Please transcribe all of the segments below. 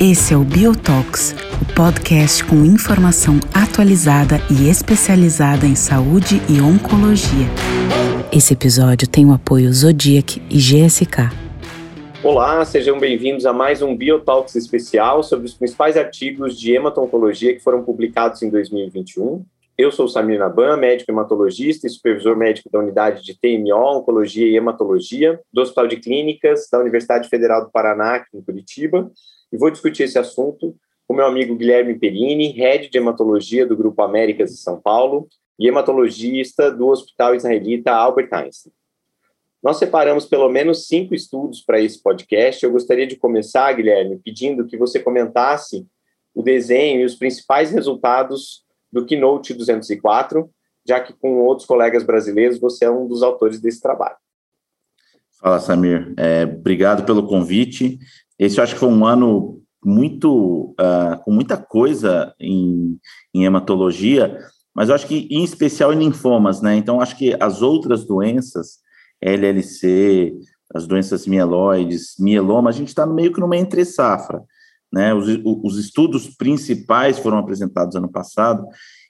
Esse é o Biotox, o podcast com informação atualizada e especializada em saúde e oncologia. Esse episódio tem o apoio Zodiac e GSK. Olá, sejam bem-vindos a mais um Biotalks especial sobre os principais artigos de hemato-oncologia que foram publicados em 2021. Eu sou Samir Naban, médico hematologista e supervisor médico da unidade de TMO, Oncologia e Hematologia, do Hospital de Clínicas da Universidade Federal do Paraná, aqui em Curitiba, e vou discutir esse assunto com meu amigo Guilherme Perini, head de hematologia do Grupo Américas de São Paulo e hematologista do Hospital Israelita Albert Einstein. Nós separamos pelo menos cinco estudos para esse podcast. Eu gostaria de começar, Guilherme, pedindo que você comentasse o desenho e os principais resultados do Keynote 204, já que com outros colegas brasileiros você é um dos autores desse trabalho. Fala, Samir. É, obrigado pelo convite. Esse eu acho que foi um ano muito uh, com muita coisa em, em hematologia, mas eu acho que em especial em linfomas, né? Então acho que as outras doenças, LLC, as doenças mieloides, mieloma, a gente está meio que numa entre safra, né? Os, os estudos principais foram apresentados ano passado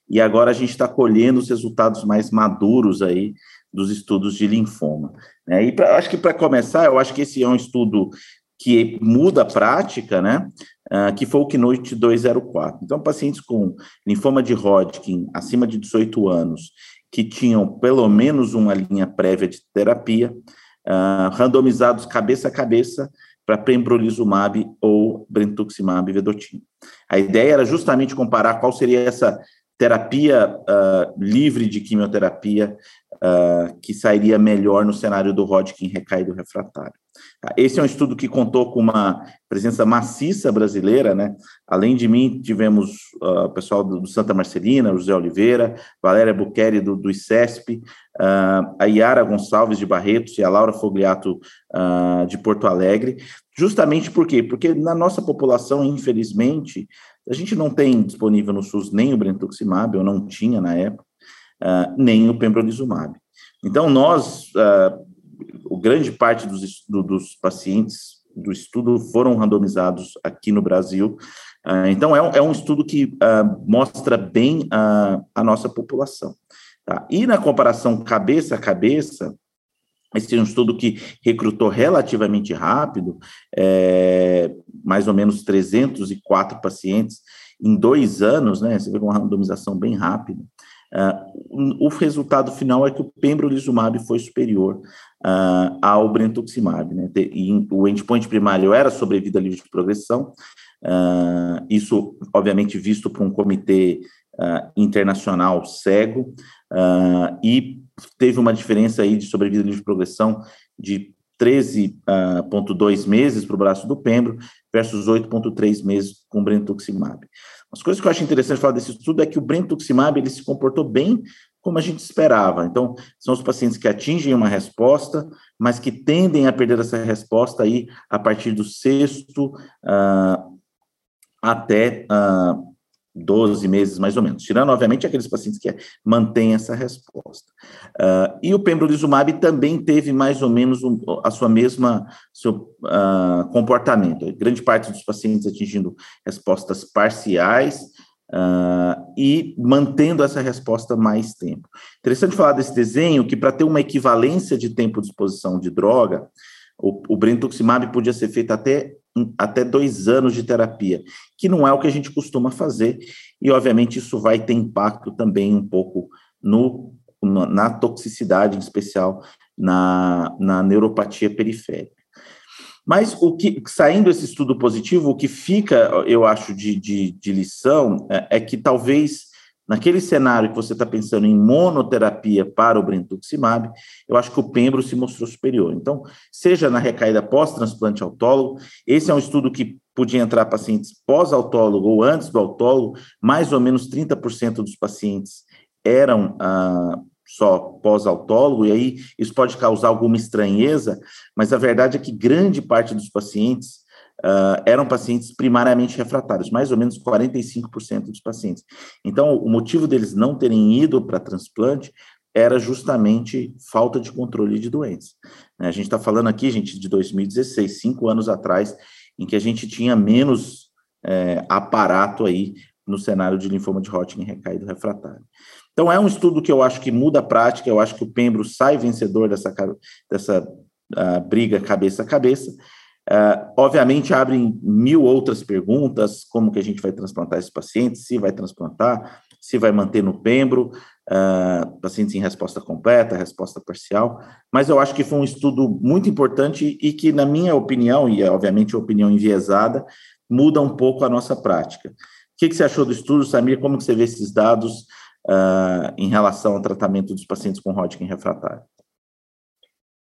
e agora a gente está colhendo os resultados mais maduros aí dos estudos de linfoma. Né? E pra, acho que para começar, eu acho que esse é um estudo que muda a prática, né? Uh, que foi o Keynote 204. Então, pacientes com linfoma de Hodgkin acima de 18 anos, que tinham pelo menos uma linha prévia de terapia, uh, randomizados cabeça a cabeça para pembrolizumab ou brentuximab vedotin. A ideia era justamente comparar qual seria essa terapia uh, livre de quimioterapia uh, que sairia melhor no cenário do Hodgkin recaído refratário. Tá? Esse é um estudo que contou com uma presença maciça brasileira, né? Além de mim, tivemos uh, o pessoal do, Santa Marcelina, José Oliveira, Valéria Buqueri do, do ICESP, a Yara Gonçalves de Barretos e a Laura Fogliato de Porto Alegre. Justamente por quê? Porque na nossa população, infelizmente, a gente não tem disponível no SUS nem o brentuximab, ou não tinha na época, nem o pembrolizumab. Então, nós o grande parte dos, dos pacientes do estudo foram randomizados aqui no Brasil. Uh, então, é, é, um estudo que uh, mostra bem a, a nossa população. Tá? E na comparação cabeça a cabeça, esse é um estudo que recrutou relativamente rápido, é, mais ou menos 304 pacientes em dois anos, né? Você vê uma randomização bem rápida. Uh, o resultado final é que o pembrolizumab foi superior uh, ao brentuximab, né? E o endpoint primário era sobrevida livre de progressão, uh, isso, obviamente, visto por um comitê internacional cego, e teve uma diferença aí de sobrevida livre de progressão de 13,2 meses para o braço do pembro versus 8,3 meses com brentuximab. As coisas que eu acho interessante falar desse estudo é que o brentuximab ele se comportou bem como a gente esperava. Então, são os pacientes que atingem uma resposta, mas que tendem a perder essa resposta aí a partir do sexto uh, até uh, 12 meses, mais ou menos, tirando, obviamente, aqueles pacientes que mantêm essa resposta. Uh, e o pembrolizumab também teve mais ou menos um, a sua mesma seu uh, comportamento. Grande parte dos pacientes atingindo respostas parciais uh, e mantendo essa resposta mais tempo. Interessante falar desse desenho que para ter uma equivalência de tempo de exposição de droga, o, o brentuximab podia ser feito até até dois anos de terapia, que não é o que a gente costuma fazer, e obviamente isso vai ter impacto também um pouco no, na toxicidade, em especial na, na neuropatia periférica. Mas o que, saindo esse estudo positivo, o que fica, eu acho, de, de, de lição é, é que talvez Naquele cenário que você está pensando em monoterapia para o brentuximab, eu acho que o pembro se mostrou superior. Então, seja na recaída pós-transplante autólogo, esse é um estudo que podia entrar pacientes pós-autólogo ou antes do autólogo, mais ou menos 30% dos pacientes eram ah, só pós-autólogo, e aí isso pode causar alguma estranheza, mas a verdade é que grande parte dos pacientes uh, eram pacientes primariamente refratários, mais ou menos 45% dos pacientes. Então, o motivo deles não terem ido para transplante era justamente falta de controle de doença. Né? A gente está falando aqui, gente, de 2016, cinco anos atrás, em que a gente tinha menos é, aparato aí no cenário de linfoma de Hodgkin recaído refratário. Então, é um estudo que eu acho que muda a prática, eu acho que o Pembro sai vencedor dessa, dessa uh, briga cabeça a cabeça. Uh, obviamente, abrem mil outras perguntas, como que a gente vai transplantar esse paciente, se vai transplantar, se vai manter no Pembro, uh, pacientes em resposta completa, resposta parcial, mas eu acho que foi um estudo muito importante e que, na minha opinião, e é obviamente a opinião enviesada, muda um pouco a nossa prática. O que, que você achou do estudo, Samir? Como que você vê esses dados? uh, em relação ao tratamento dos pacientes com Hodgkin refratário.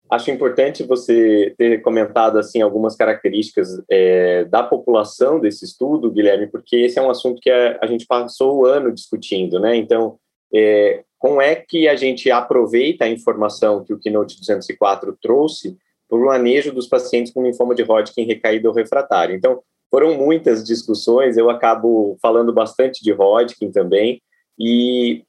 Acho importante você ter comentado assim algumas características é, da população desse estudo, Guilherme, porque esse é um assunto que a, a gente passou o ano discutindo, né? Então, é, como é que a gente aproveita a informação que o Keynote 204 trouxe para o manejo dos pacientes com linfoma de Hodgkin recaído ou refratário? Então, foram muitas discussões, eu acabo falando bastante de Hodgkin também, e,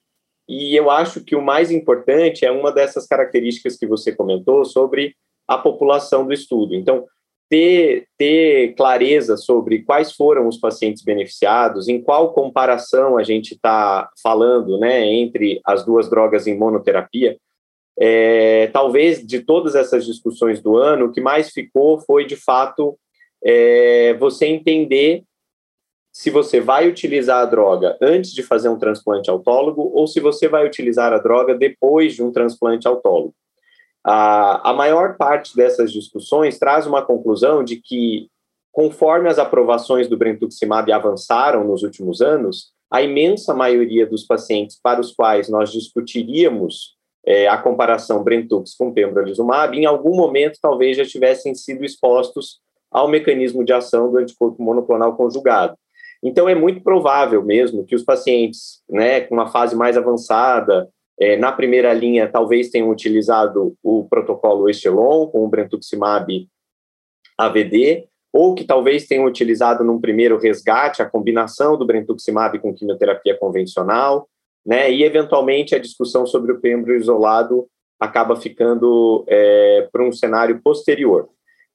e eu acho que o mais importante é uma dessas características que você comentou sobre a população do estudo. Então, ter, ter clareza sobre quais foram os pacientes beneficiados, em qual comparação a gente está falando né, entre as duas drogas em monoterapia. É, talvez de todas essas discussões do ano, o que mais ficou foi, de fato, é, você entender se você vai utilizar a droga antes de fazer um transplante autólogo ou se você vai utilizar a droga depois de um transplante autólogo. A, a maior parte dessas discussões traz uma conclusão de que, conforme as aprovações do brentuximab avançaram nos últimos anos, a imensa maioria dos pacientes para os quais nós discutiríamos é, a comparação Brentux com pembrolizumab, em algum momento talvez já tivessem sido expostos ao mecanismo de ação do anticorpo monoclonal conjugado. Então, é muito provável mesmo que os pacientes, né, com uma fase mais avançada, é, na primeira linha, talvez tenham utilizado o protocolo Estelon com o Brentuximab AVD, ou que talvez tenham utilizado num primeiro resgate a combinação do Brentuximab com quimioterapia convencional, né, e eventualmente a discussão sobre o pembro isolado acaba ficando é, para um cenário posterior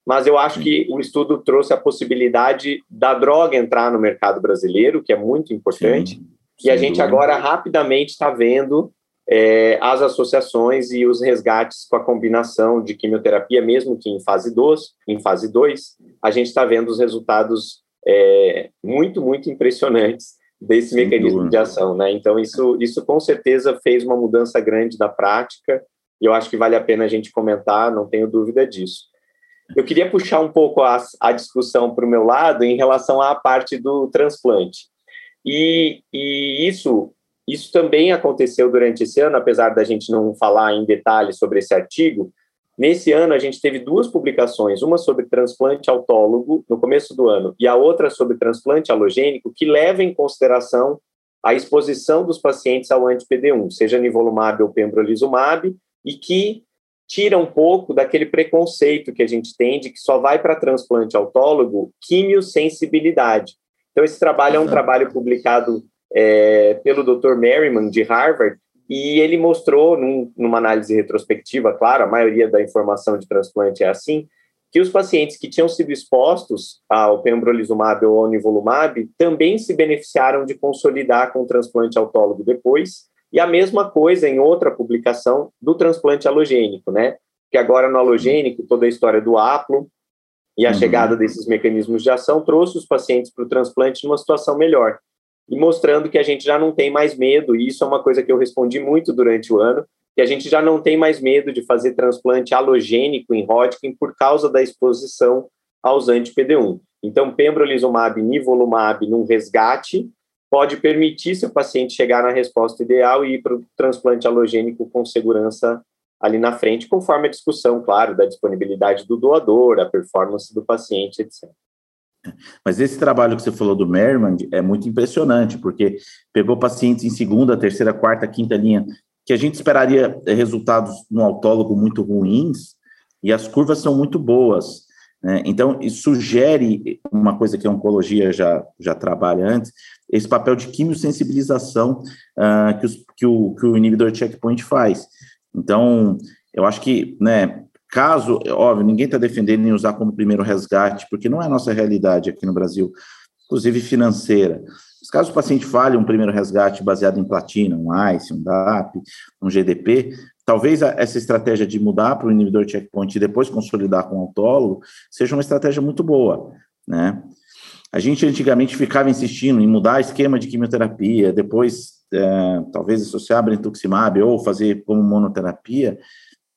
mas eu acho que o estudo trouxe a possibilidade da droga entrar no mercado brasileiro, que é muito importante, Sim, e a gente agora rapidamente está vendo é, as associações e os resgates com a combinação de quimioterapia, mesmo que em fase 2, em fase 2, a gente está vendo os resultados é, muito, muito impressionantes desse Sem mecanismo dúvida. de ação, né? Então, isso, isso com certeza fez uma mudança grande da prática, e eu acho que vale a pena a gente comentar, não tenho dúvida disso. Eu queria puxar um pouco a, a discussão para o meu lado em relação à parte do transplante. E, e isso, isso também aconteceu durante esse ano, apesar da gente não falar em detalhes sobre esse artigo. Nesse ano, a gente teve duas publicações, uma sobre transplante autólogo, no começo do ano, e a outra sobre transplante halogênico, que leva em consideração a exposição dos pacientes ao anti-PD1, seja nivolumab ou pembrolizumab, e que tira um pouco daquele preconceito que a gente tem de que só vai para transplante autólogo quimiosensibilidade. Então, esse trabalho é um trabalho publicado é, pelo Dr. Merriman, de Harvard, e ele mostrou, num, numa análise retrospectiva, claro, a maioria da informação de transplante é assim, que os pacientes que tinham sido expostos ao pembrolizumab ou ao nivolumab também se beneficiaram de consolidar com o transplante autólogo depois, e a mesma coisa em outra publicação do transplante halogênico, né? Que agora no halogênico, toda a história do aplo e a uhum. chegada desses mecanismos de ação trouxe os pacientes para o transplante numa situação melhor. E mostrando que a gente já não tem mais medo, e isso é uma coisa que eu respondi muito durante o ano, que a gente já não tem mais medo de fazer transplante halogênico em Hodgkin por causa da exposição aos anti-PD1. Então, pembrolizumab, nivolumab num resgate, pode permitir seu paciente chegar na resposta ideal e ir para o transplante halogênico com segurança ali na frente, conforme a discussão, claro, da disponibilidade do doador, a performance do paciente, etc. Mas esse trabalho que você falou do Merriman é muito impressionante, porque pegou pacientes em segunda, terceira, quarta, quinta linha, que a gente esperaria resultados no autólogo muito ruins, e as curvas são muito boas. Né? Então, sugere uma coisa que a oncologia já, já trabalha antes, esse papel de quimiosensibilização uh, que, os, que, o, que o inibidor checkpoint faz. Então, eu acho que, né, caso, óbvio, ninguém está defendendo em usar como primeiro resgate, porque não é a nossa realidade aqui no Brasil, inclusive financeira. Mas caso o paciente falhe um primeiro resgate baseado em platina, um ICE, um DAP, um GDP, talvez essa estratégia de mudar para o inibidor checkpoint e depois consolidar com o autólogo seja uma estratégia muito boa, né? A gente antigamente ficava insistindo em mudar esquema de quimioterapia, depois é, talvez associar brentuximab ou fazer como monoterapia,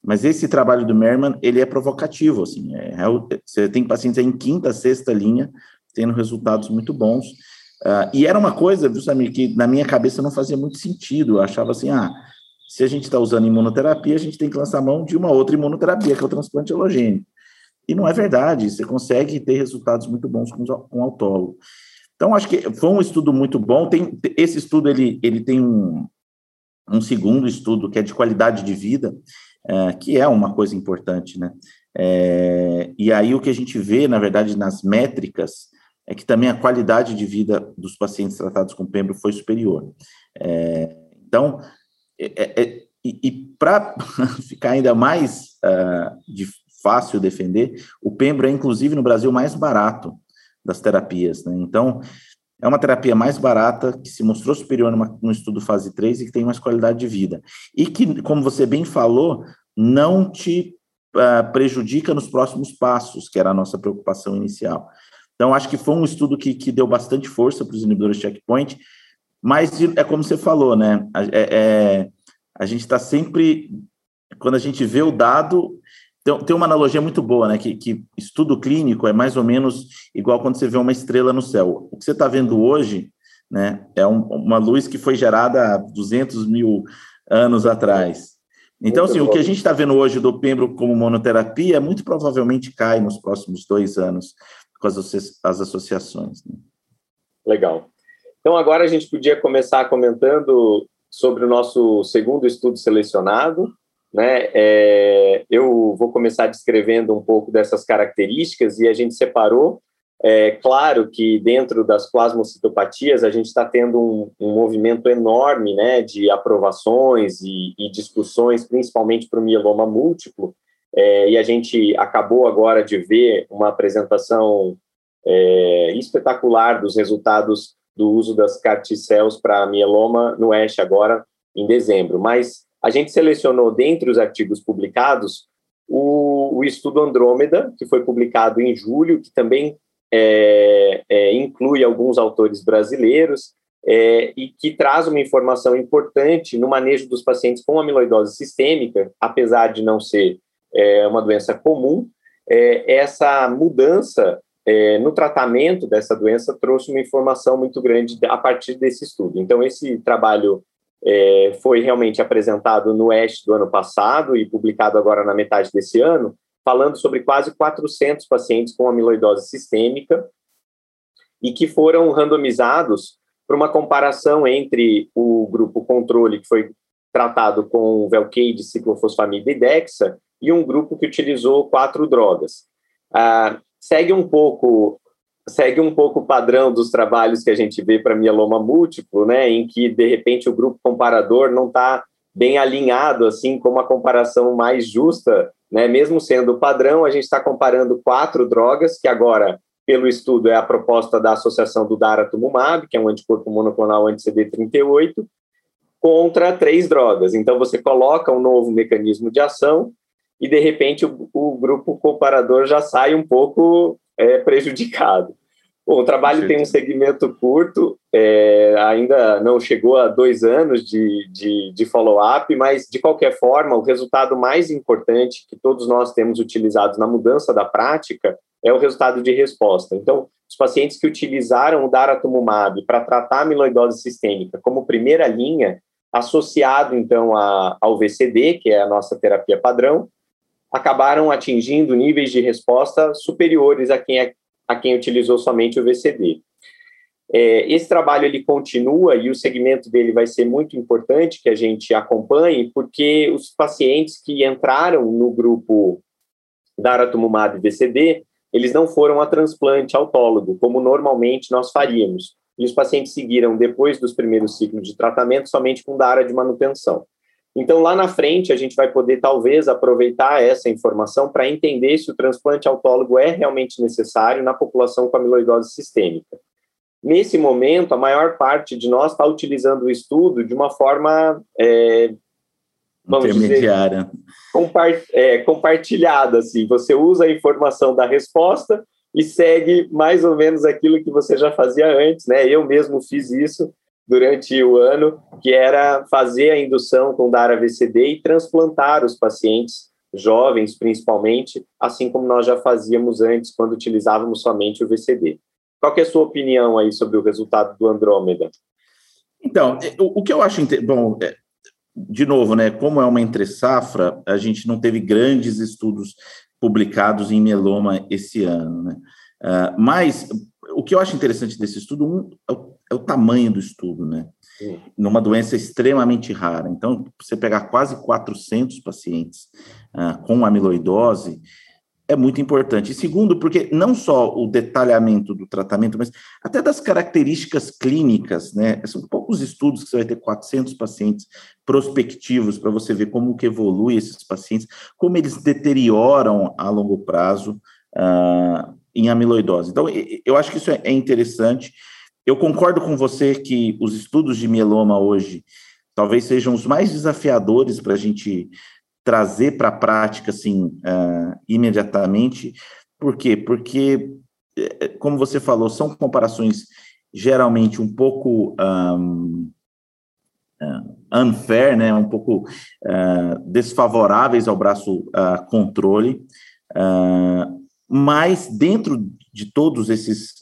mas esse trabalho do Merman, ele é provocativo, assim, é, é, você tem pacientes em quinta, sexta linha, tendo resultados muito bons, uh, e era uma coisa, viu, Samir, que na minha cabeça não fazia muito sentido, eu achava assim, ah, se a gente está usando imunoterapia, a gente tem que lançar mão de uma outra imunoterapia, que é o transplante halogênico. E não é verdade, você consegue ter resultados muito bons com, com autólogo. Então, acho que foi um estudo muito bom. Tem, esse estudo ele, ele tem um, um segundo estudo que é de qualidade de vida, é, que é uma coisa importante, né? É, e aí o que a gente vê, na verdade, nas métricas, é que também a qualidade de vida dos pacientes tratados com pembro foi superior. É, então, é, é, e, e para ficar ainda mais uh, de, fácil defender, o pembro é inclusive no Brasil mais barato das terapias, né? Então, é uma terapia mais barata, que se mostrou superior numa, num estudo fase 3 e que tem mais qualidade de vida. E que, como você bem falou, não te uh, prejudica nos próximos passos, que era a nossa preocupação inicial. Então, acho que foi um estudo que, que deu bastante força para os inibidores de checkpoint, mas é como você falou, né? É, é a gente está sempre, quando a gente vê o dado, tem, tem uma analogia muito boa, né? Que, que estudo clínico é mais ou menos igual quando você vê uma estrela no céu. O que você está vendo hoje, né? É um, uma luz que foi gerada há 200 mil anos atrás. Então, assim, o que a gente está vendo hoje do pembro como monoterapia, muito provavelmente cai nos próximos dois anos com as, as associações. Né? Legal. Então, agora a gente podia começar comentando sobre o nosso segundo estudo selecionado, né? É, eu vou começar descrevendo um pouco dessas características e a gente separou. É claro que dentro das plasmocitopatias a gente está tendo um, um, movimento enorme né, de aprovações e, e discussões, principalmente para o mieloma múltiplo, é, e a gente acabou agora de ver uma apresentação é, espetacular dos resultados do uso das CAR T-cells para mieloma no ASH agora em dezembro. Mas a gente selecionou dentre os artigos publicados o, o estudo Andrômeda, que foi publicado em julho, que também é, é, inclui alguns autores brasileiros é, e que traz uma informação importante no manejo dos pacientes com amiloidose sistêmica, apesar de não ser é, uma doença comum, é, essa mudança é, no tratamento dessa doença trouxe uma informação muito grande a partir desse estudo. Então, esse trabalho é, foi realmente apresentado no EST do ano passado e publicado agora na metade desse ano, falando sobre quase 400 pacientes com amiloidose sistêmica e que foram randomizados para uma comparação entre o grupo controle, que foi tratado com Velcade, ciclofosfamida e Dexa, e um grupo que utilizou quatro drogas. Ah, segue um pouco segue um pouco o padrão dos trabalhos que a gente vê para mieloma múltiplo, né, em que de repente o grupo comparador não está bem alinhado assim com uma comparação mais justa, né, mesmo sendo o padrão, a gente está comparando quatro drogas que agora pelo estudo é a proposta da associação do daratumumab, que é um anticorpo monoclonal anti-CD38, contra três drogas. Então você coloca um novo mecanismo de ação e de repente o, o grupo comparador já sai um pouco é, prejudicado. Bom, o trabalho tem um segmento curto, é, ainda não chegou a dois anos de, de, de follow-up, mas, de qualquer forma, o resultado mais importante que todos nós temos utilizado na mudança da prática é o resultado de resposta. Então, os pacientes que utilizaram o daratumumab para tratar a amiloidose sistêmica como primeira linha, associado, então, a, ao VCD, que é a nossa terapia padrão, acabaram atingindo níveis de resposta superiores a quem é a quem utilizou somente o VCD. É, esse trabalho ele continua e o segmento dele vai ser muito importante que a gente acompanhe, porque os pacientes que entraram no grupo Daratumumab VCD eles não foram a transplante autólogo, como normalmente nós faríamos. E os pacientes seguiram, depois dos primeiros ciclos de tratamento, somente com da área de manutenção. Então, lá na frente, a gente vai poder, talvez, aproveitar essa informação para entender se o transplante autólogo é realmente necessário na população com amiloidose sistêmica. Nesse momento, a maior parte de nós está utilizando o estudo de uma forma é, vamos intermediária, dizer, compart é, compartilhada. Assim. Você usa a informação da resposta e segue mais ou menos aquilo que você já fazia antes. Né? Eu mesmo fiz isso durante o ano, que era fazer a indução com DARA-VCD e transplantar os pacientes jovens, principalmente, assim como nós já fazíamos antes, quando utilizávamos somente o VCD. Qual é a sua opinião aí sobre o resultado do Andrômeda? Então, o, que eu acho bom, é, de novo, né? Como é uma entre safra, a gente não teve grandes estudos publicados em mieloma esse ano, né? Uh, mas o que eu acho interessante desse estudo um, é, o, é, tamanho do estudo, né? Numa doença extremamente rara. Então, você pegar quase 400 pacientes uh, com amiloidose, é muito importante. E segundo, porque não só o detalhamento do tratamento, mas até das características clínicas, né? São poucos estudos que você vai ter 400 pacientes prospectivos para você ver como que evolui esses pacientes, como eles deterioram a longo prazo uh, em amiloidose. Então, eu acho que isso é interessante. Eu concordo com você que os estudos de mieloma hoje talvez sejam os mais desafiadores para a gente trazer para a prática assim uh, imediatamente. Por quê? Porque, eh, como você falou, são comparações geralmente um pouco um, uh, unfair, né? um pouco uh, desfavoráveis ao braço controle, mas dentro de todos esses,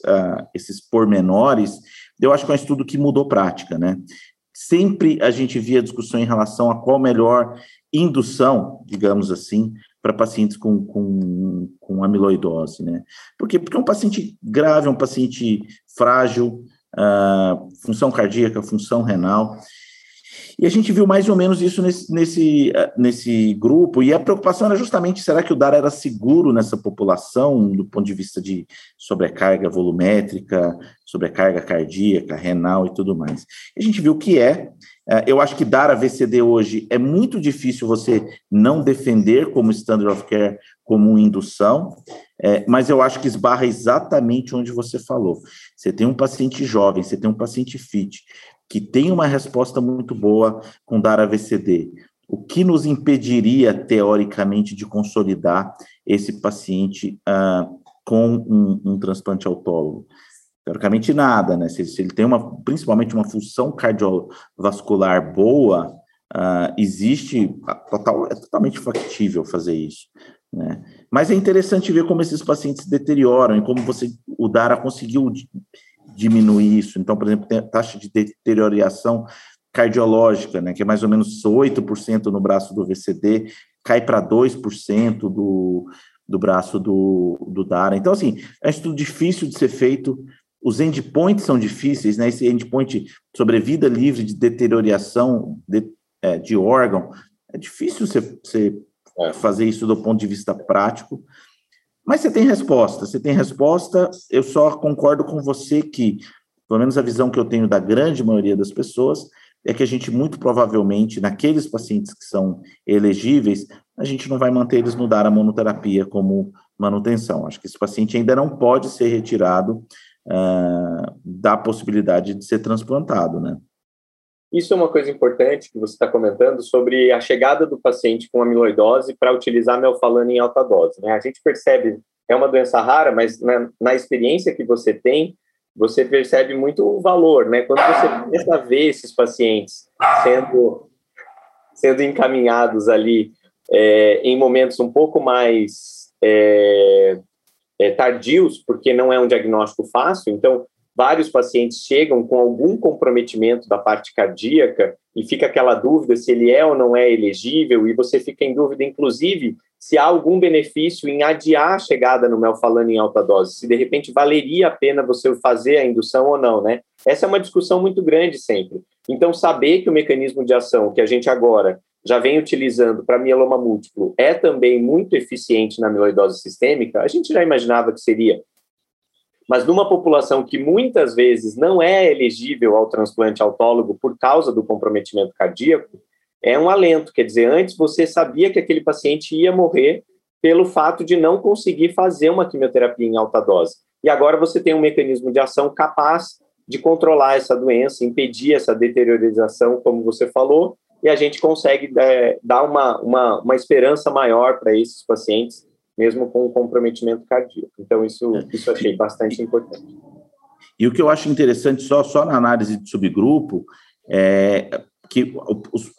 esses pormenores, eu acho que é um estudo que mudou prática, né? Sempre a gente via discussão em relação a qual melhor indução, digamos assim, para pacientes com, com, com amiloidose, né? Por quê? Porque é um paciente grave, é um paciente frágil, uh, função cardíaca, função renal, e a gente viu mais ou menos isso nesse, nesse, ah, nesse grupo, e a preocupação era justamente, será que o DAR era seguro nessa população, do ponto de vista de sobrecarga volumétrica, sobrecarga cardíaca, renal e tudo mais. E a gente viu que é, é, eu acho que dar a VCD hoje é muito difícil você não defender como standard of care, como indução, é, mas eu acho que esbarra exatamente onde você falou. Você tem um paciente jovem, você tem um paciente fit, que tem uma resposta muito boa com dar a VCD. O que nos impediria, teoricamente, de consolidar esse paciente ah, com um, um transplante autólogo? teoricamente nada, né? Se, se, ele tem uma, principalmente uma função cardiovascular boa, uh, existe total, é totalmente factível fazer isso, né? Mas é interessante ver como esses pacientes deterioram e como você, o Dara conseguiu diminuir isso. Então, por exemplo, tem a taxa de deterioração cardiológica, né, que é mais ou menos 8% no braço do VCD, cai para 2% do, do braço do, do Dara. Então, assim, é um estudo difícil de ser feito, os endpoints são difíceis, né? Esse endpoint sobre vida livre de deterioração de, é, de órgão, é difícil você, você é. fazer isso do ponto de vista prático, mas você tem resposta, você tem resposta. Eu só concordo com você que, pelo menos a visão que eu tenho da grande maioria das pessoas, é que a gente muito provavelmente, naqueles pacientes que são elegíveis, a gente não vai manter eles no dar a monoterapia como manutenção. Acho que esse paciente ainda não pode ser retirado uh, da possibilidade de ser transplantado, né? Isso é uma coisa importante que você está comentando sobre a chegada do paciente com amiloidose para utilizar melfalana em alta dose. Né? A gente percebe, é uma doença rara, mas na, na experiência que você tem, você percebe muito o valor, né? Quando você começa a ver esses pacientes sendo, sendo encaminhados ali é, em momentos um pouco mais é, é, tardios, porque não é um diagnóstico fácil, então vários pacientes chegam com algum comprometimento da parte cardíaca e fica aquela dúvida se ele é ou não é elegível, e você fica em dúvida, inclusive, se há algum benefício em adiar a chegada no melfalano em alta dose, se de repente valeria a pena você fazer a indução ou não, né? Essa é uma discussão muito grande sempre. Então, saber que o mecanismo de ação que a gente agora já vem utilizando para mieloma múltiplo é também muito eficiente na amiloidose sistêmica, a gente já imaginava que seria. Mas numa população que muitas vezes não é elegível ao transplante autólogo por causa do comprometimento cardíaco, é um alento. Quer dizer, antes você sabia que aquele paciente ia morrer pelo fato de não conseguir fazer uma quimioterapia em alta dose. E agora você tem um mecanismo de ação capaz de controlar essa doença, impedir essa deteriorização, como você falou, e a gente consegue é, dar uma, uma, uma esperança maior para esses pacientes, mesmo com comprometimento cardíaco. Então, isso, é. isso achei bastante importante. E o que eu acho interessante, só, só na análise de subgrupo, é que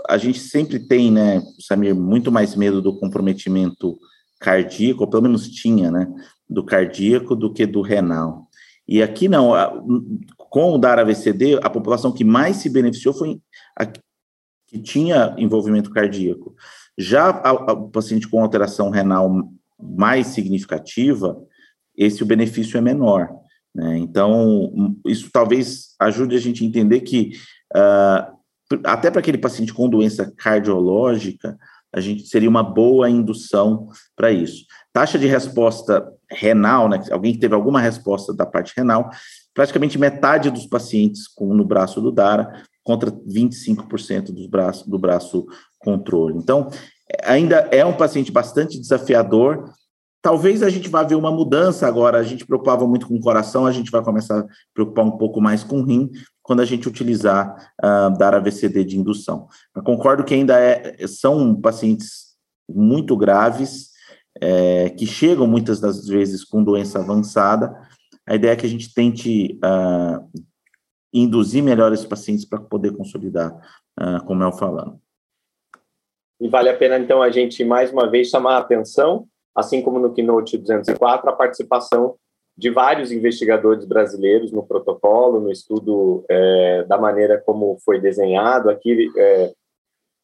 a gente sempre tem, né, Samir, muito mais medo do comprometimento cardíaco, ou pelo menos tinha, né, do cardíaco do que do renal. E aqui não, com o DARA-VCD, a população que mais se beneficiou foi a que tinha envolvimento cardíaco. Já o paciente com alteração renal mais significativa, esse o benefício é menor. Né? Então, isso talvez ajude a gente a entender que, uh, até para aquele paciente com doença cardiológica, a gente seria uma boa indução para isso. Taxa de resposta renal, né? Alguém que teve alguma resposta da parte renal, praticamente metade dos pacientes com, no braço do DARA contra 25% dos braço, do braço controle. Então, ainda é um paciente bastante desafiador. Talvez a gente vá ver uma mudança agora. A gente preocupava muito com o coração, a gente vai começar a preocupar um pouco mais com o rim quando a gente utilizar uh, dar AVCD de indução. Eu concordo que ainda é, são pacientes muito graves, é, que chegam muitas das vezes com doença avançada. A ideia é que a gente tente uh, induzir melhor esses pacientes para poder consolidar, uh, como eu falando. E vale a pena, então, a gente, mais uma vez, chamar a atenção, assim como no Keynote 204, a participação de vários investigadores brasileiros no protocolo, no estudo é, da maneira como foi desenhado. Aqui é,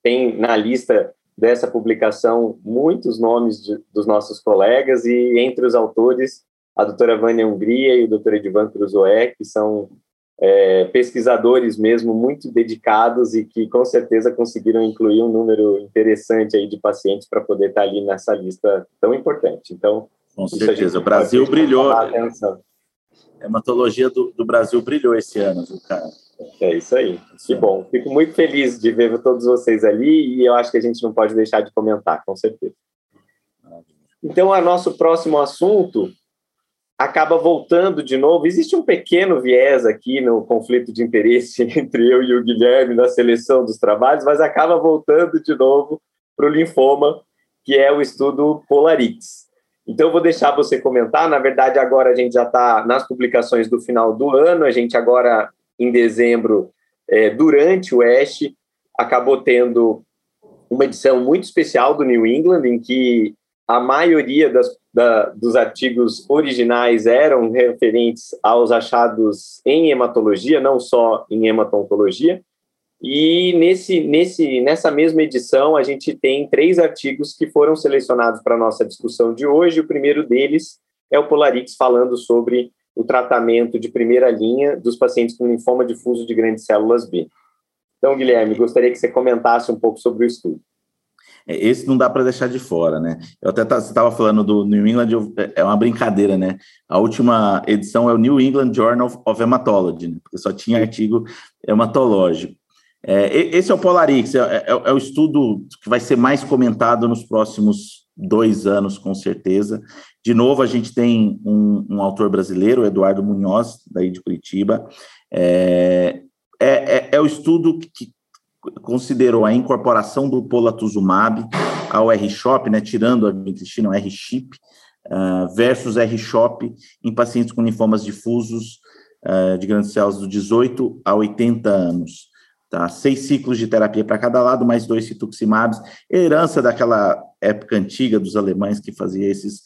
tem na lista dessa publicação muitos nomes de, dos nossos colegas e entre os autores a doutora Vânia Hungria e o doutor Edvan Cruzoé, que são é, pesquisadores mesmo muito dedicados e que com certeza conseguiram incluir um número interessante aí de pacientes para poder estar ali nessa lista tão importante. Então, com certeza, o Brasil brilhou. A hematologia do, do Brasil brilhou esse ano, viu, cara? É isso aí. Que bom. Fico muito feliz de ver todos vocês ali e eu acho que a gente não pode deixar de comentar, com certeza. Então, o nosso próximo assunto acaba voltando de novo. Existe um pequeno viés aqui no conflito de interesse entre eu e o Guilherme na seleção dos trabalhos, mas acaba voltando de novo para o linfoma, que é o estudo Polarix. Então, eu vou deixar você comentar. Na verdade, agora a gente já está nas publicações do final do ano. A gente agora, em dezembro, é, durante o ESH, acabou tendo uma edição muito especial do New England, em que a maioria das, da, dos artigos originais eram referentes aos achados em hematologia, não só em hematoncologia. E nesse, nesse, nessa mesma edição, a gente tem três artigos que foram selecionados para a nossa discussão de hoje. O primeiro deles é o Polarix, falando sobre o tratamento de primeira linha dos pacientes com linfoma difuso de grandes células B. Então, Guilherme, gostaria que você comentasse um pouco sobre o estudo. É, esse não dá para deixar de fora, né? Eu até estava falando do New England, é uma brincadeira, né? A última edição é o New England Journal of Hematology, né? porque só tinha artigo hematológico. É, esse é o Polarix, é, é, é, o estudo que vai ser mais comentado nos próximos dois anos, com certeza. De novo, a gente tem um, um autor brasileiro, Eduardo Munhoz, daí de Curitiba. É, é, é, é o estudo que considerou a incorporação do polatuzumab ao R-CHOP, né, tirando a vincristina, o R-CHIP, uh, versus R-CHOP em pacientes com linfomas difusos uh, de grandes células do 18 a 80 anos. Tá? Seis ciclos de terapia para cada lado, mais dois cituximabs, herança daquela época antiga dos alemães que fazia esses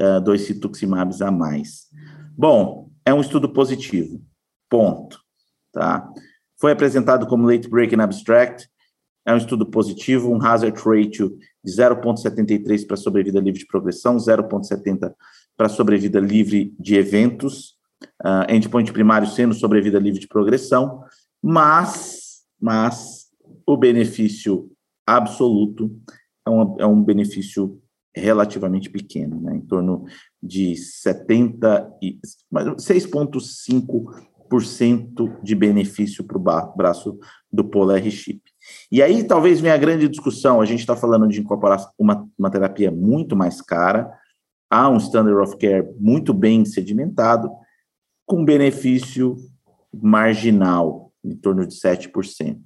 uh, dois cituximabs a mais. Bom, é um estudo positivo, ponto. Tá? Foi apresentado como late breaking abstract. É um estudo positivo, um hazard ratio de 0,73 para sobrevida livre de progressão, 0,70 para sobrevida livre de eventos, uh, endpoint primário sendo sobrevida livre de progressão, mas, mas o benefício absoluto, é um, é um benefício relativamente pequeno, né, em torno de 70 e 6,5% de benefício para o braço do Polar Chip. E aí talvez venha a grande discussão, a gente está falando de incorporar uma, uma terapia muito mais cara, há um standard of care muito bem sedimentado, com benefício marginal, em torno de 7%.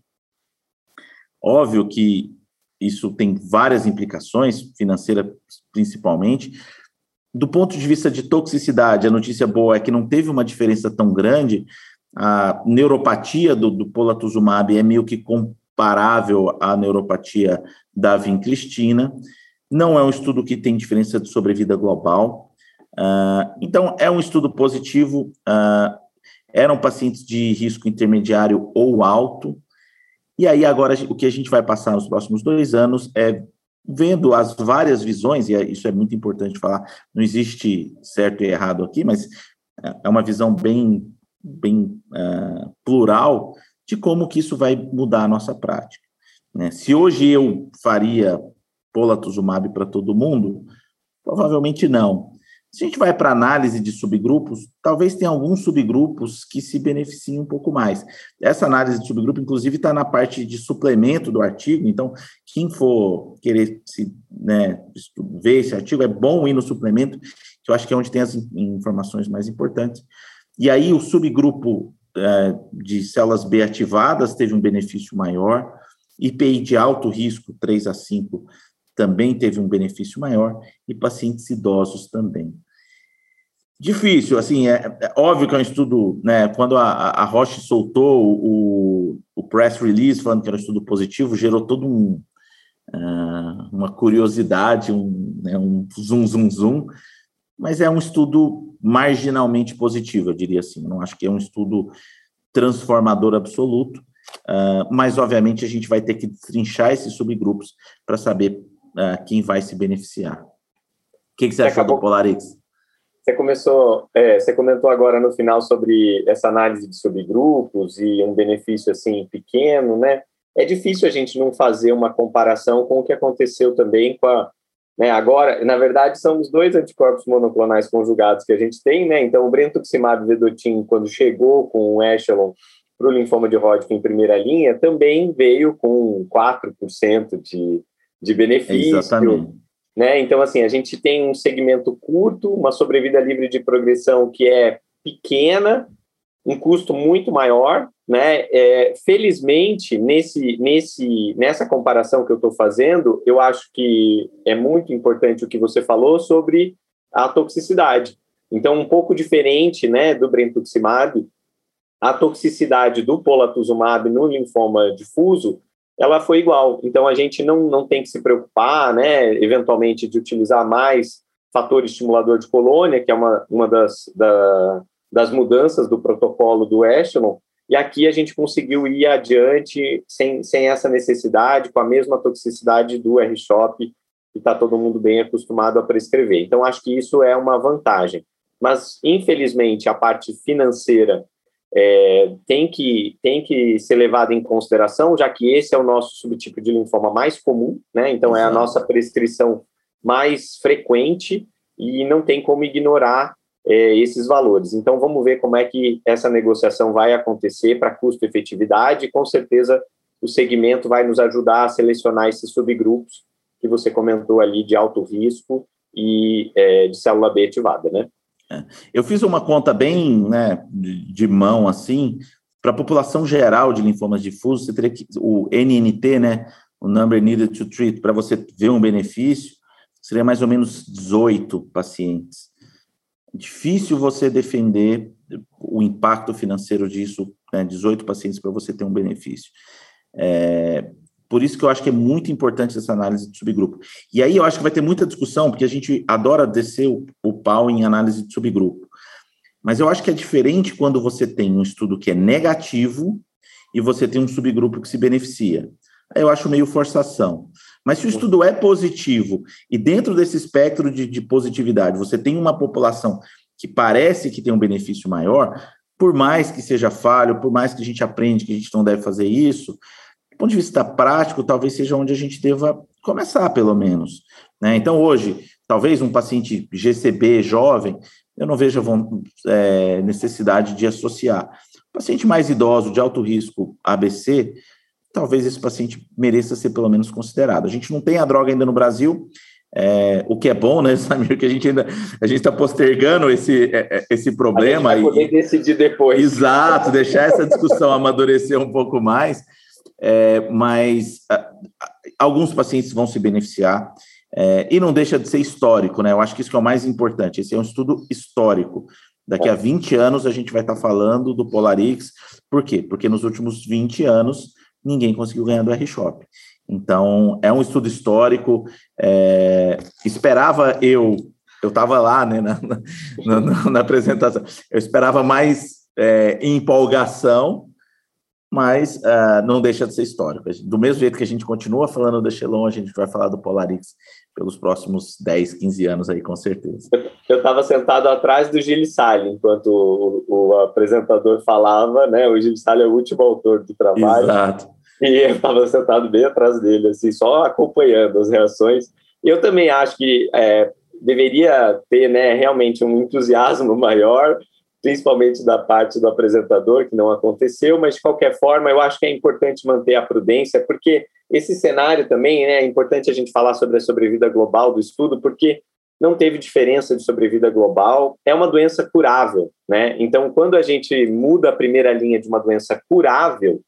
Óbvio que isso tem várias implicações, financeiras principalmente. Do ponto de vista de toxicidade, a notícia boa é que não teve uma diferença tão grande. A neuropatia do, do polatuzumab é meio que comparável à neuropatia da vincristina. Não é um estudo que tem diferença de sobrevida global. Uh, então, é um estudo positivo. Uh, eram pacientes de risco intermediário ou alto, e aí, agora, o que a gente vai passar nos próximos dois anos é vendo as várias visões, e é, isso é muito importante falar, não existe certo e errado aqui, mas é uma visão bem, bem uh, plural de como que isso vai mudar a nossa prática. Né? Se hoje eu faria polatuzumab para todo mundo, provavelmente não. Se a gente vai para análise de subgrupos, talvez tenha alguns subgrupos que se beneficiem um pouco mais. Essa análise de subgrupo, inclusive, está na parte de suplemento do artigo, então, quem for querer se, né, ver esse artigo, é bom ir no suplemento, que eu acho que é onde tem as informações mais importantes. E aí, o subgrupo é, de células B ativadas teve um benefício maior, IPI de alto risco, 3 a 5, também teve um benefício maior, e pacientes idosos também. Difícil, assim, é, é, óbvio que é um estudo, né, quando a, a Roche soltou o, o press release falando que era um estudo positivo, gerou todo um, uh, uma curiosidade, um, né, um zoom, zoom, zoom, mas é um estudo marginalmente positivo, eu diria assim, não acho que é um estudo transformador absoluto, uh, mas obviamente a gente vai ter que trinchar esses subgrupos para saber uh, quem vai se beneficiar. O que, que você, você achou acabou... do Polarix? Você começou, é, você comentou agora no final sobre essa análise de subgrupos e um benefício assim pequeno, né? É difícil a gente não fazer uma comparação com o que aconteceu também com a, né? Agora, na verdade, são os dois anticorpos monoclonais conjugados que a gente tem, né? Então, o brentuximab vedotin, quando chegou com o Echelon para o linfoma de Hodgkin em primeira linha, também veio com 4% de, de benefício. Exatamente né? Então, assim, a gente tem um segmento curto, uma sobrevida livre de progressão que é pequena, um custo muito maior, né? É, felizmente, nesse, nesse, nessa comparação que eu estou fazendo, eu acho que é muito importante o que você falou sobre a toxicidade. Então, um pouco diferente, né, do brentuximab, a toxicidade do polatuzumab no linfoma difuso ela foi igual. Então a gente não, não tem que se preocupar, né, eventualmente, de utilizar mais fator estimulador de colônia, que é uma, uma das, da, das mudanças do protocolo do Echelon, e aqui a gente conseguiu ir adiante sem, sem essa necessidade, com a mesma toxicidade do R-Shop, que está todo mundo bem acostumado a prescrever. Então, acho que isso é uma vantagem. Mas, infelizmente, a parte financeira é, tem, que, tem que ser levado em consideração, já que esse é o nosso subtipo de linfoma mais comum, né? Então é a nossa prescrição mais frequente e não tem como ignorar é, esses valores. Então vamos ver como é que essa negociação vai acontecer para custo-efetividade. Com certeza o segmento vai nos ajudar a selecionar esses subgrupos que você comentou ali de alto risco e é, de célula B ativada, né? É. Eu fiz uma conta bem né, de mão, assim, para a população geral de linfomas difusos, você teria que, o NNT, né, o Number Needed to Treat, para você ver um benefício, seria mais ou menos 18 pacientes. Difícil você defender o impacto financeiro disso, né, 18 pacientes para você ter um benefício. É, por isso que eu acho que é muito importante essa análise de subgrupo. E aí eu acho que vai ter muita discussão, porque a gente adora descer o, o pau em análise de subgrupo. Mas eu acho que é diferente quando você tem um estudo que é negativo e você tem um subgrupo que se beneficia. Eu acho meio forçação. Mas se o estudo é positivo e dentro desse espectro de, de positividade você tem uma população que parece que tem um benefício maior, por mais que seja falho, por mais que a gente aprende que a gente não deve fazer isso, do ponto de vista prático, talvez seja onde a gente deva começar, pelo menos. Né? Então, hoje, talvez um paciente GCB jovem, eu não vejo é, necessidade de associar. Paciente mais idoso, de alto risco, ABC, talvez esse paciente mereça ser pelo menos considerado. A gente não tem a droga ainda no Brasil, é, o que é bom, né, Samir, que a gente ainda a gente está postergando esse, é, é, esse problema. A gente vai poder e, decidir depois. Exato, deixar essa discussão amadurecer um pouco mais, é, mas a, a, alguns pacientes vão se beneficiar. É, e não deixa de ser histórico, né? Eu acho que isso que é o mais importante. Esse é um estudo histórico. Daqui a 20 anos a gente vai estar falando do Polarix. Por quê? Porque nos últimos 20 anos ninguém conseguiu ganhar do R-Shop. Então, é um estudo histórico. É, esperava eu, eu estava lá né, na, na, na, apresentação, eu esperava mais é, empolgação, mas uh, não deixa de ser histórico. Do mesmo jeito que a gente continua falando do Echelon, a gente vai falar do Polarix pelos próximos 10, 15 anos aí, com certeza. Eu estava sentado atrás do Gilles Salles, enquanto o, o, apresentador falava, né? O Gilles Salles é o último autor do trabalho. Exato. E eu estava sentado bem atrás dele, assim, só acompanhando as reações. Eu também acho que é, deveria ter, né, realmente um entusiasmo maior, principalmente da parte do apresentador, que não aconteceu, mas de qualquer forma, eu acho que é importante manter a prudência, porque esse cenário também, né, é importante a gente falar sobre a sobrevida global do estudo, porque não teve diferença de sobrevida global, é uma doença curável, né? Então, quando a gente muda a primeira linha de uma doença curável,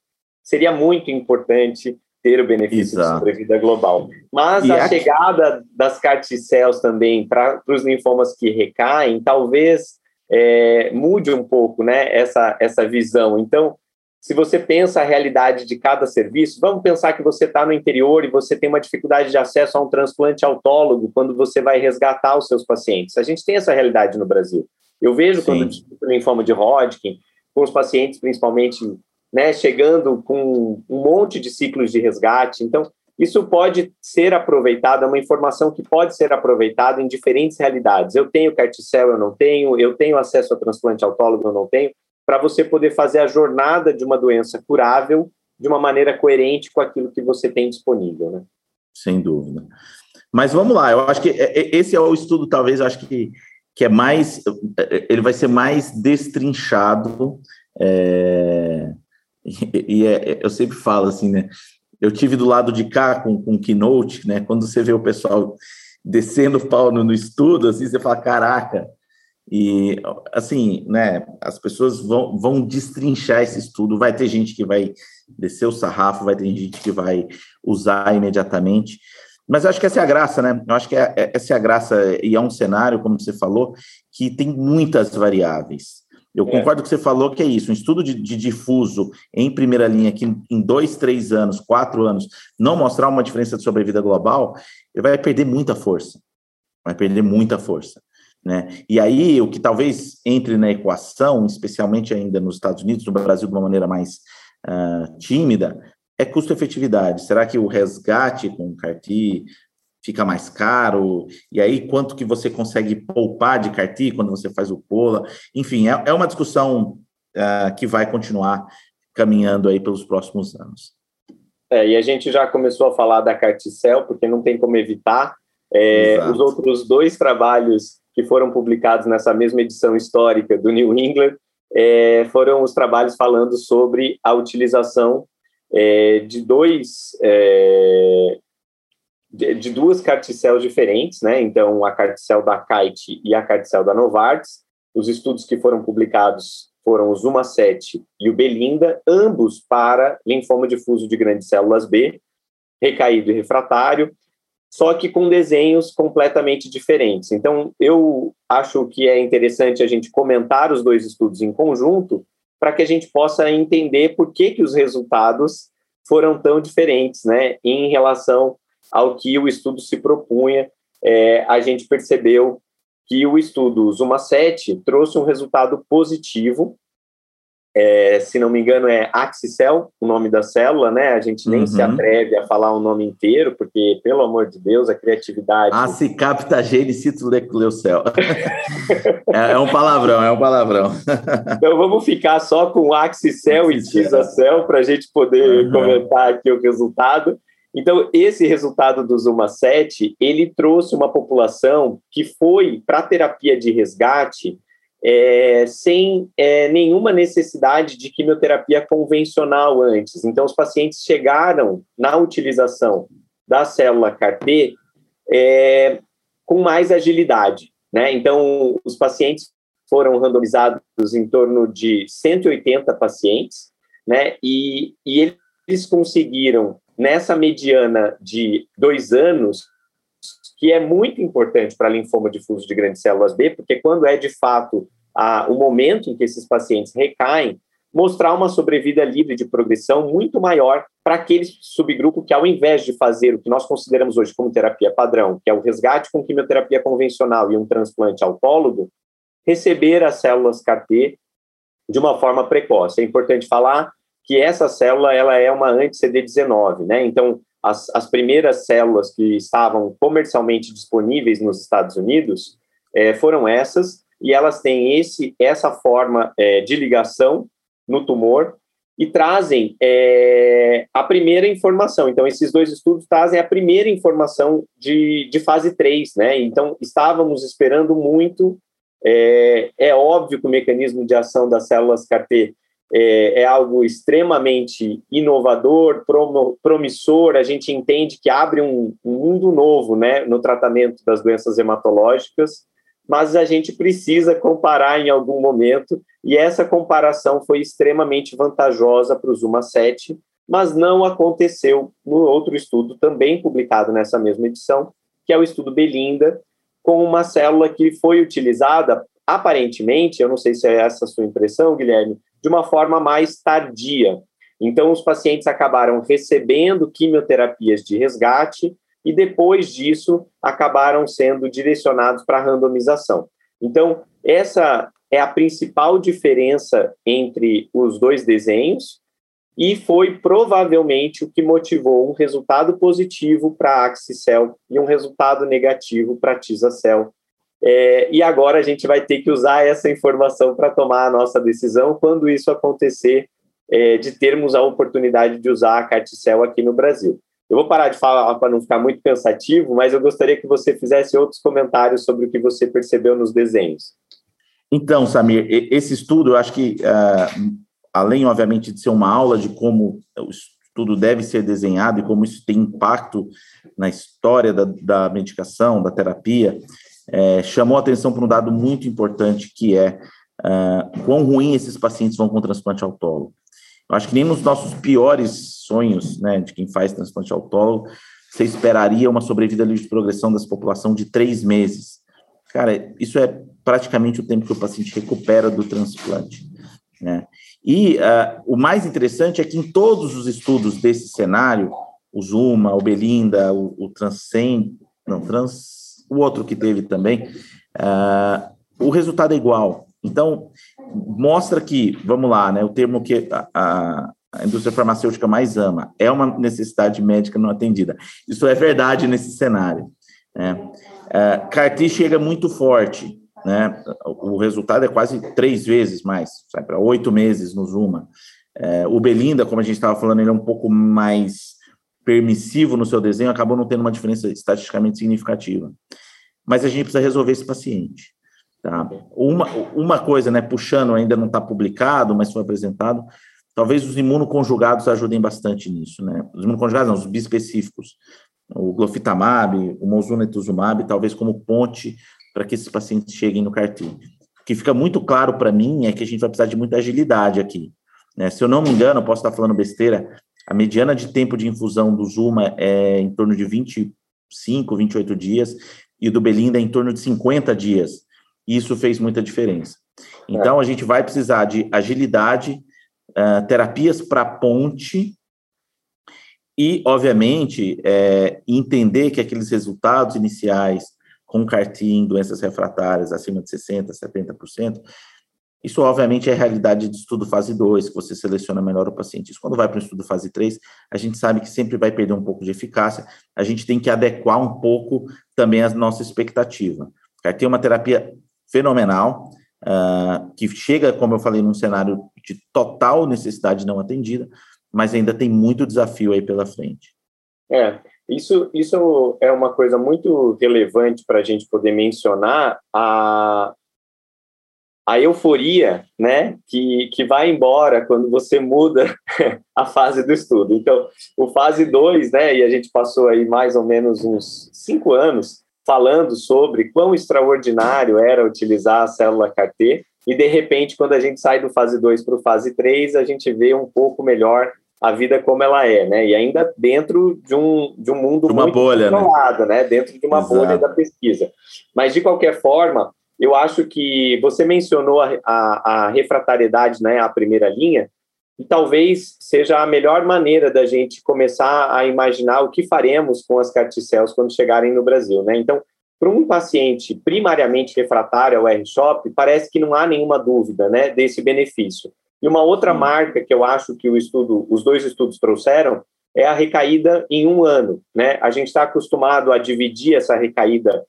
seria muito importante ter o benefício Exato. de sobrevida global. Mas e a aqui... chegada das carticels também para os linfomas que recaem, talvez é, mude um pouco né, essa, essa visão. Então, se você pensa a realidade de cada serviço, vamos pensar que você está no interior e você tem uma dificuldade de acesso a um transplante autólogo quando você vai resgatar os seus pacientes. A gente tem essa realidade no Brasil. Eu vejo Sim. quando eu discuto linfoma de Hodgkin, com os pacientes principalmente né, chegando com um monte de ciclos de resgate. Então, isso pode ser aproveitado, é uma informação que pode ser aproveitada em diferentes realidades. Eu tenho carticel, eu não tenho, eu tenho acesso a transplante autólogo, eu não tenho, para você poder fazer a jornada de uma doença curável de uma maneira coerente com aquilo que você tem disponível, né? Sem dúvida. Mas vamos lá, eu acho que é, é, esse é o estudo, talvez, eu acho que, que é mais, ele vai ser mais destrinchado, é, e, e é, eu sempre falo assim, né? Eu tive do lado de cá com, com Keynote, né? Quando você vê o pessoal descendo o pau no, no, estudo, assim, você fala, caraca. E, assim, né? As pessoas vão, vão destrinchar esse estudo. Vai ter gente que vai descer o sarrafo, vai ter gente que vai usar imediatamente. Mas eu acho que essa é a graça, né? Eu acho que é, é essa é a graça, e é um cenário, como você falou, que tem muitas variáveis. Eu é. concordo com o que você falou que é isso, um estudo de, de, difuso em primeira linha, que em dois, três anos, quatro anos, não mostrar uma diferença de sobrevida global, ele vai perder muita força. Vai perder muita força. Né? E aí, o que talvez entre na equação, especialmente ainda nos Estados Unidos, no Brasil de uma maneira mais uh, tímida, é custo-efetividade. Será que o resgate com o CAR-T fica mais caro, e aí quanto que você consegue poupar de carti quando você faz o pola, enfim, é, é uma discussão uh, que vai continuar caminhando aí pelos próximos anos. É, e a gente já começou a falar da Carticel, porque não tem como evitar. É, os outros dois trabalhos que foram publicados nessa mesma edição histórica do New England é, foram os trabalhos falando sobre a utilização é, de dois é, de, de duas carticels diferentes, né? Então, a carticel da Kite e a carticel da Novartis. Os estudos que foram publicados foram o Zuma 7 e o Belinda, ambos para linfoma difuso de grandes células B, recaído e refratário, só que com desenhos completamente diferentes. Então, eu acho que é interessante a gente comentar os dois estudos em conjunto para que a gente possa entender por que, que os resultados foram tão diferentes, né, em relação ao que o estudo se propunha, é, a gente percebeu que o estudo Zuma 7 trouxe um resultado positivo é, se não me engano, é Axicel, o nome da célula, né? A gente nem uhum. se atreve a falar o nome inteiro, porque, pelo amor de Deus, a criatividade. Acicaptagene citoleucel. é, é um palavrão, é um palavrão. então vamos ficar só com Axicel e Tisacel para a gente poder uhum. comentar aqui o resultado. Então, esse resultado do Zuma 7, ele trouxe uma população que foi para terapia de resgate é, sem é, nenhuma necessidade de quimioterapia convencional antes. Então, os pacientes chegaram na utilização da célula CAR-T é, com mais agilidade. Né? Então, os pacientes foram randomizados em torno de 180 pacientes, né? e, e eles conseguiram nessa mediana de dois anos, que é muito importante para linfoma difuso de grandes células B, porque quando é de fato a, o momento em que esses pacientes recaem, mostrar uma sobrevida livre de progressão muito maior para aquele subgrupo que, ao invés de fazer o que nós consideramos hoje como terapia padrão, que é o resgate com quimioterapia convencional e um transplante autólogo, receber as células CAR-T de uma forma precoce. É importante falar que essa célula ela é uma anti-CD19, né? Então, as, as primeiras células que estavam comercialmente disponíveis nos Estados Unidos é, foram essas, e elas têm esse, essa forma é, de ligação no tumor e trazem é, a primeira informação. Então, esses dois estudos trazem a primeira informação de, de fase 3, né? Então, estávamos esperando muito. É, é óbvio que o mecanismo de ação das células CAR-T é, é algo extremamente inovador, promissor. A gente entende que abre um, um mundo novo né, no tratamento das doenças hematológicas, mas a gente precisa comparar em algum momento, e essa comparação foi extremamente vantajosa para o Zuma 7, mas não aconteceu no outro estudo, também publicado nessa mesma edição, que é o estudo Belinda, com uma célula que foi utilizada, aparentemente, eu não sei se é essa a sua impressão, Guilherme, de uma forma mais tardia. Então, os pacientes acabaram recebendo quimioterapias de resgate e depois disso acabaram sendo direcionados para randomização. Então, essa é a principal diferença entre os dois desenhos e foi provavelmente o que motivou um resultado positivo para Axicel e um resultado negativo para Tisacel é, e agora a gente vai ter que usar essa informação para tomar a nossa decisão quando isso acontecer, é, de termos a oportunidade de usar a Carticel aqui no Brasil. Eu vou parar de falar para não ficar muito cansativo, mas eu gostaria que você fizesse outros comentários sobre o que você percebeu nos desenhos. Então, Samir, esse estudo, eu acho que, uh, além, obviamente, de ser uma aula de como o estudo deve ser desenhado e como isso tem impacto na história da, da medicação, da terapia, é, chamou a atenção para um dado muito importante, que é uh, quão ruim esses pacientes vão com transplante autólogo. Eu acho que nem nos nossos piores sonhos, né, de quem faz transplante autólogo, você esperaria uma sobrevida livre de progressão dessa população de três meses. Cara, isso é praticamente o tempo que o paciente recupera do transplante. Né? E uh, o mais interessante é que em todos os estudos desse cenário, o Zuma, o Belinda, o, o Transcend, não, Trans, o outro que teve também, uh, o resultado é igual. Então, mostra que, vamos lá, né, o termo que a, a indústria farmacêutica mais ama é uma necessidade médica não atendida. Isso é verdade nesse cenário. Né? Uh, CAR-T chega muito forte, né? O resultado é quase três vezes mais, para oito meses no Zuma. Uh, o Belinda, como a gente estava falando, ele é um pouco mais permissivo no seu desenho, acabou não tendo uma diferença estatisticamente significativa. Mas a gente precisa resolver esse paciente. Tá? Uma, uma coisa, né, puxando, ainda não está publicado, mas foi apresentado, talvez os imunoconjugados ajudem bastante nisso. Né? Os imunoconjugados, não, os bispecíficos. O glofitamab, o mosunetuzumab, talvez como ponte para que esses pacientes cheguem no CAR-T. O que fica muito claro para mim é que a gente vai precisar de muita agilidade aqui. Né? Se eu não me engano, posso estar falando besteira, a mediana de tempo de infusão do Zuma é em torno de 25, 28 dias, e do Belinda é em torno de 50 dias. Isso fez muita diferença. Então, a gente vai precisar de agilidade, uh, terapias para ponte e, obviamente, é, entender que aqueles resultados iniciais com CAR-T em doenças refratárias acima de 60%, 70%, Isso, obviamente, é a realidade de estudo fase 2, que você seleciona melhor o paciente. Isso, quando vai para o estudo fase 3, a gente sabe que sempre vai perder um pouco de eficácia. A gente tem que adequar um pouco também a nossa expectativa. Tem uma terapia fenomenal, uh, que chega, como eu falei, num cenário de total necessidade não atendida, mas ainda tem muito desafio aí pela frente. É, isso, isso é uma coisa muito relevante para a gente poder mencionar a, a euforia, né, que, que vai embora quando você muda a fase do estudo. Então, o fase 2, né, e a gente passou aí mais ou menos uns cinco anos falando sobre quão extraordinário era utilizar a célula CAR-T, e de repente, quando a gente sai do fase 2 para o fase 3, a gente vê um pouco melhor a vida como ela é, né? E ainda dentro de um, de um mundo uma muito bolha, controlado, né? né? Dentro de uma Exato. bolha da pesquisa. Mas, de qualquer forma, eu acho que você mencionou a, a, a refratariedade, né? A primeira linha, e talvez seja a melhor maneira da gente começar a imaginar o que faremos com as carticéus quando chegarem no Brasil, né? Então, para um paciente primariamente refratário ao R-SHOP, parece que não há nenhuma dúvida, né, desse benefício. E uma outra Sim. marca que eu acho que o estudo, os dois estudos trouxeram é a recaída em um ano, né? A gente está acostumado a dividir essa recaída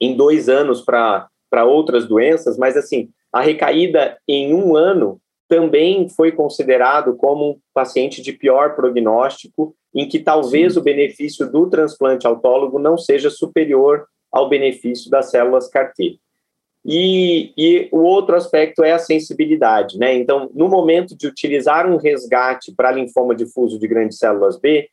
em dois anos para outras doenças, mas assim, a recaída em um ano também foi considerado como um paciente de pior prognóstico, em que talvez Sim. o benefício do transplante autólogo não seja superior ao benefício das células CAR-T. E, e, o outro aspecto é a sensibilidade, né? Então, no momento de utilizar um resgate para linfoma difuso de grandes células B,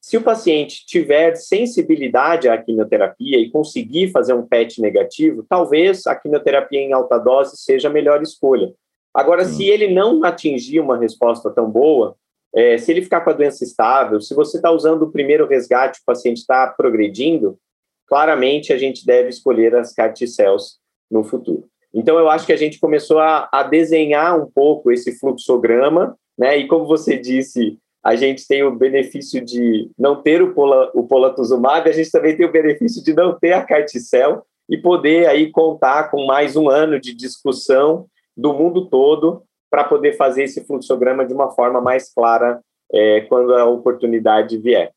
se o paciente tiver sensibilidade à quimioterapia e conseguir fazer um PET negativo, talvez a quimioterapia em alta dose seja a melhor escolha, Agora, se ele não atingir uma resposta tão boa, é, se ele ficar com a doença estável, se você está usando o primeiro resgate, o paciente está progredindo, claramente a gente deve escolher as CAR T-cells no futuro. Então, eu acho que a gente começou a, a, desenhar um pouco esse fluxograma, né? E como você disse, a gente tem o benefício de não ter o, pola, o polatuzumab, a gente também tem o benefício de não ter a CAR T-cell e poder aí contar com mais um ano de discussão do mundo todo para poder fazer esse fluxograma de uma forma mais clara é, quando a oportunidade vier.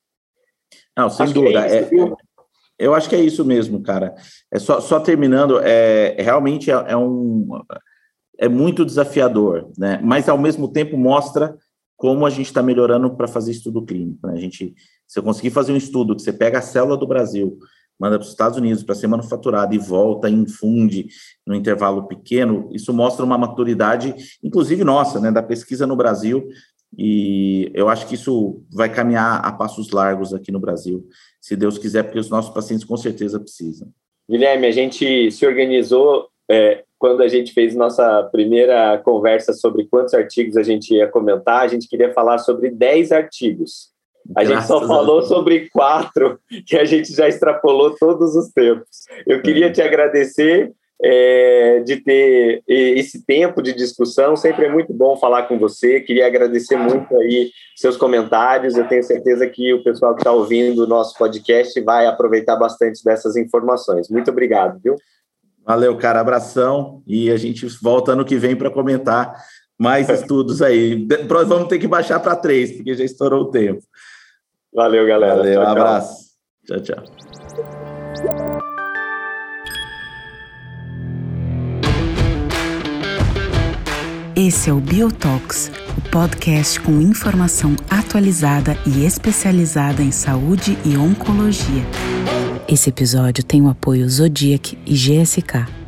Não, sem acho dúvida. É isso, é, eu acho que é isso mesmo, cara. É só, só terminando, é, realmente é, é, um é muito desafiador, né? Mas ao mesmo tempo mostra como a gente está melhorando para fazer estudo clínico. Né? A gente, se eu conseguir fazer um estudo que você pega a célula do Brasil, manda para os Estados Unidos para ser manufaturada e volta e infunde no intervalo pequeno, isso mostra uma maturidade, inclusive nossa, né, da pesquisa no Brasil, e eu acho que isso vai caminhar a passos largos aqui no Brasil, se Deus quiser, porque os nossos pacientes com certeza precisam. Guilherme, a gente se organizou é, quando a gente fez nossa primeira conversa sobre quantos artigos a gente ia comentar, a gente queria falar sobre 10 artigos. A gente só falou sobre quatro, que a gente já extrapolou todos os tempos. Eu queria é. te agradecer é, de ter esse tempo de discussão. Sempre é muito bom falar com você. Queria agradecer muito aí seus comentários. Eu tenho certeza que o pessoal que está ouvindo o nosso podcast vai aproveitar bastante dessas informações. Muito obrigado, viu? Valeu, cara. Abração. E a gente volta ano que vem para comentar mais estudos aí. Vamos ter que baixar para três, porque já estourou o tempo. Valeu, galera. Valeu, tchau, um abraço. Tchau, tchau. Esse é o Biotox, o podcast com informação atualizada e especializada em saúde e oncologia. Esse episódio tem o apoio Zodiac e GSK.